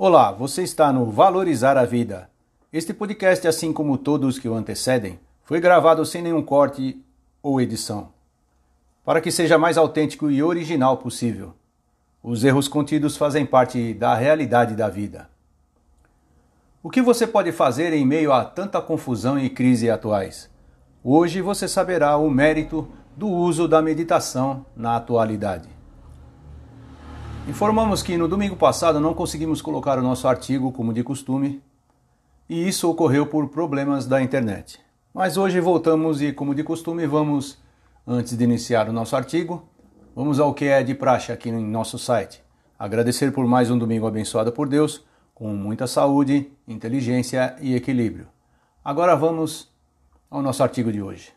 Olá, você está no Valorizar a Vida. Este podcast, assim como todos que o antecedem, foi gravado sem nenhum corte ou edição, para que seja mais autêntico e original possível. Os erros contidos fazem parte da realidade da vida. O que você pode fazer em meio a tanta confusão e crise atuais? Hoje você saberá o mérito do uso da meditação na atualidade. Informamos que no domingo passado não conseguimos colocar o nosso artigo como de costume, e isso ocorreu por problemas da internet. Mas hoje voltamos e, como de costume, vamos, antes de iniciar o nosso artigo, vamos ao que é de praxe aqui em nosso site. Agradecer por mais um domingo abençoado por Deus, com muita saúde, inteligência e equilíbrio. Agora vamos ao nosso artigo de hoje.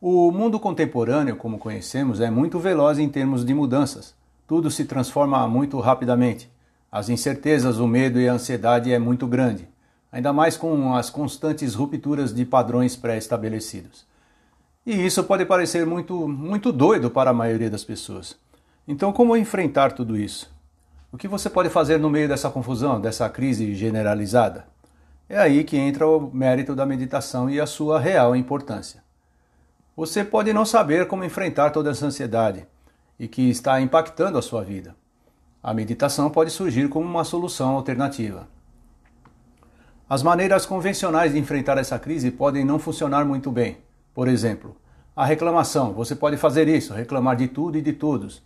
O mundo contemporâneo, como conhecemos, é muito veloz em termos de mudanças tudo se transforma muito rapidamente. As incertezas, o medo e a ansiedade é muito grande, ainda mais com as constantes rupturas de padrões pré-estabelecidos. E isso pode parecer muito, muito doido para a maioria das pessoas. Então, como enfrentar tudo isso? O que você pode fazer no meio dessa confusão, dessa crise generalizada? É aí que entra o mérito da meditação e a sua real importância. Você pode não saber como enfrentar toda essa ansiedade, e que está impactando a sua vida. A meditação pode surgir como uma solução alternativa. As maneiras convencionais de enfrentar essa crise podem não funcionar muito bem. Por exemplo, a reclamação. Você pode fazer isso, reclamar de tudo e de todos,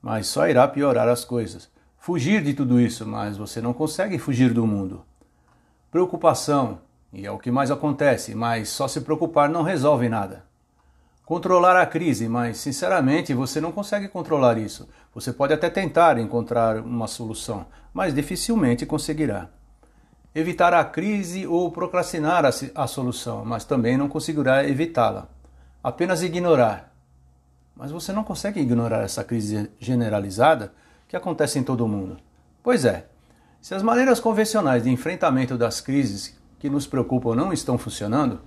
mas só irá piorar as coisas. Fugir de tudo isso, mas você não consegue fugir do mundo. Preocupação, e é o que mais acontece, mas só se preocupar não resolve nada controlar a crise, mas sinceramente você não consegue controlar isso. Você pode até tentar encontrar uma solução, mas dificilmente conseguirá. Evitar a crise ou procrastinar a, solução, mas também não conseguirá evitá-la. Apenas ignorar. Mas você não consegue ignorar essa crise generalizada que acontece em todo o mundo. Pois é, se as maneiras convencionais de enfrentamento das crises que nos preocupam não estão funcionando,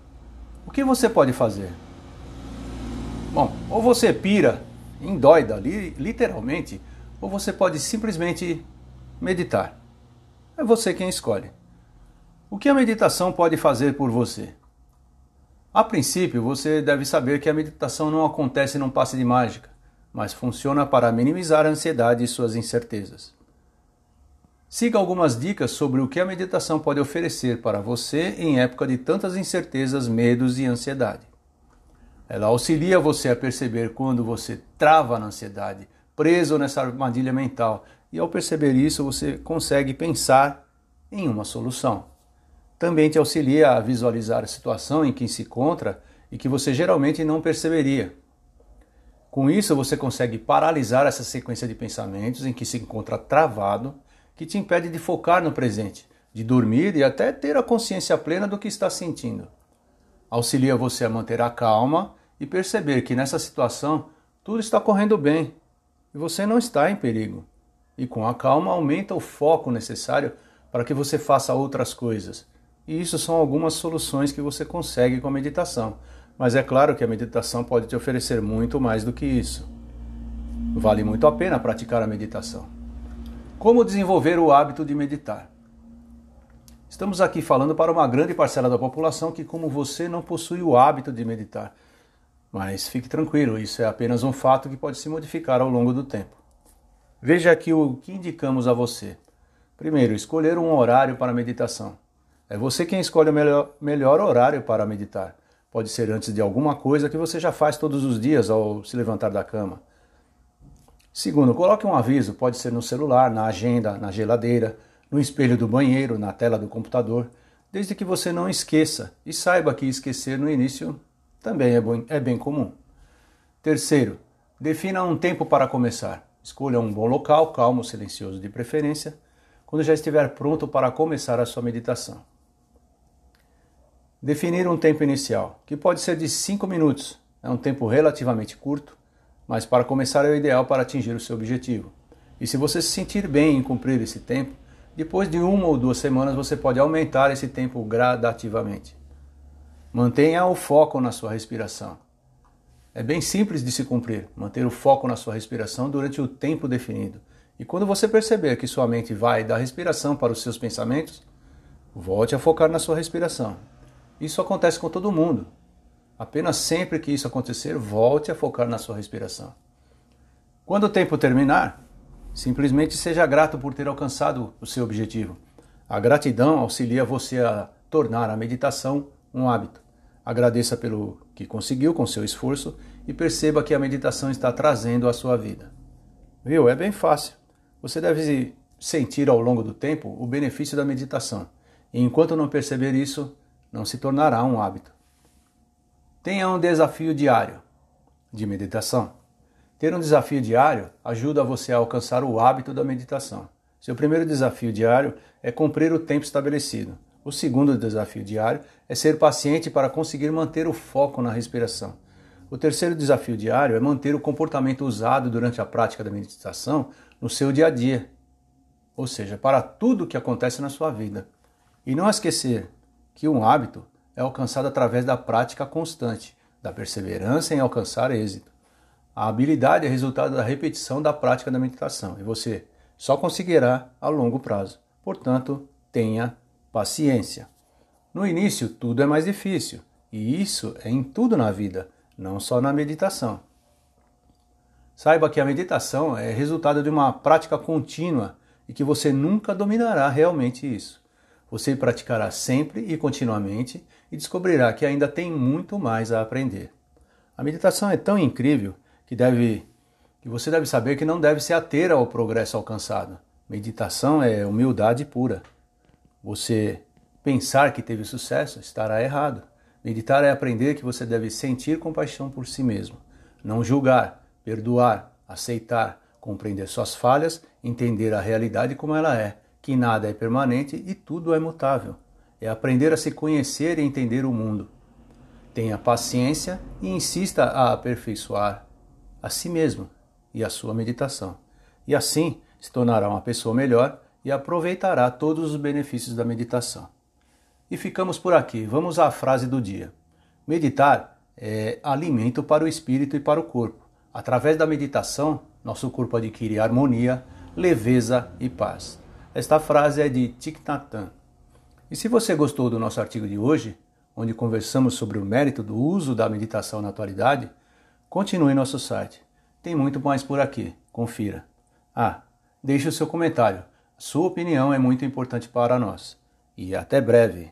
o que você pode fazer? Bom, ou você pira, endoida, literalmente, ou você pode simplesmente meditar. É você quem escolhe. O que a meditação pode fazer por você? A princípio, você deve saber que a meditação não acontece num passe de mágica, mas funciona para minimizar a ansiedade e suas incertezas. Siga algumas dicas sobre o que a meditação pode oferecer para você em época de tantas incertezas, medos e ansiedade. Ela auxilia você a perceber quando você trava na ansiedade, preso nessa armadilha mental. E ao perceber isso, você consegue pensar em uma solução. Também te auxilia a visualizar a situação em que se encontra e que você geralmente não perceberia. Com isso, você consegue paralisar essa sequência de pensamentos em que se encontra travado, que te impede de focar no presente, de dormir e até ter a consciência plena do que está sentindo auxilia você a manter a calma e perceber que nessa situação tudo está correndo bem e você não está em perigo. E com a calma aumenta o foco necessário para que você faça outras coisas. E isso são algumas soluções que você consegue com a meditação. Mas é claro que a meditação pode te oferecer muito mais do que isso. Vale muito a pena praticar a meditação. Como desenvolver o hábito de meditar? Estamos aqui falando para uma grande parcela da população que, como você, não possui o hábito de meditar. Mas fique tranquilo, isso é apenas um fato que pode se modificar ao longo do tempo. Veja aqui o que indicamos a você. Primeiro, escolher um horário para meditação. É você quem escolhe o melhor, melhor horário para meditar. Pode ser antes de alguma coisa que você já faz todos os dias ao se levantar da cama. Segundo, coloque um aviso, pode ser no celular, na agenda, na geladeira, no espelho do banheiro, na tela do computador, desde que você não esqueça e saiba que esquecer no início também é, bom, é bem comum. Terceiro, defina um tempo para começar. Escolha um bom local, calmo, silencioso de preferência, quando já estiver pronto para começar a sua meditação. Definir um tempo inicial, que pode ser de 5 minutos, é um tempo relativamente curto, mas para começar é o ideal para atingir o seu objetivo. E se você se sentir bem em cumprir esse tempo, depois de uma ou duas semanas, você pode aumentar esse tempo gradativamente. Mantenha o foco na sua respiração. É bem simples de se cumprir, manter o foco na sua respiração durante o tempo definido. E quando você perceber que sua mente vai da respiração para os seus pensamentos, volte a focar na sua respiração. Isso acontece com todo mundo. Apenas sempre que isso acontecer, volte a focar na sua respiração. Quando o tempo terminar, simplesmente seja grato por ter alcançado o seu objetivo. A gratidão auxilia você a tornar a meditação um hábito. Agradeça pelo que conseguiu com seu esforço e perceba que a meditação está trazendo à sua vida. Viu? É bem fácil. Você deve sentir ao longo do tempo o benefício da meditação. E enquanto não perceber isso, não se tornará um hábito. Tenha um desafio diário de meditação. Ter um desafio diário ajuda você a alcançar o hábito da meditação. Seu primeiro desafio diário é cumprir o tempo estabelecido. O segundo desafio diário é ser paciente para conseguir manter o foco na respiração. O terceiro desafio diário é manter o comportamento usado durante a prática da meditação no seu dia a dia, ou seja, para tudo que acontece na sua vida. E não esquecer que um hábito é alcançado através da prática constante, da perseverança em alcançar êxito. A habilidade é resultado da repetição da prática da meditação e você só conseguirá a longo prazo. Portanto, tenha paciência. No início, tudo é mais difícil, e isso é em tudo na vida, não só na meditação. Saiba que a meditação é resultado de uma prática contínua e que você nunca dominará realmente isso. Você praticará sempre e continuamente e descobrirá que ainda tem muito mais a aprender. A meditação é tão incrível que deve que você deve saber que não deve se ater ao progresso alcançado. Meditação é humildade pura. Você pensar que teve sucesso estará errado. Meditar é aprender que você deve sentir compaixão por si mesmo, não julgar, perdoar, aceitar, compreender suas falhas, entender a realidade como ela é, que nada é permanente e tudo é mutável. É aprender a se conhecer e entender o mundo. Tenha paciência e insista a aperfeiçoar a si mesmo e a sua meditação. E assim se tornará uma pessoa melhor e aproveitará todos os benefícios da meditação. E ficamos por aqui. Vamos à frase do dia. Meditar é alimento para o espírito e para o corpo. Através da meditação, nosso corpo adquire harmonia, leveza e paz. Esta frase é de Thich Nhat Hanh. E se você gostou do nosso artigo de hoje, onde conversamos sobre o mérito do uso da meditação na atualidade, continue nosso site tem muito mais por aqui, confira. Ah, deixe o seu comentário. Sua opinião é muito importante para nós. E até breve.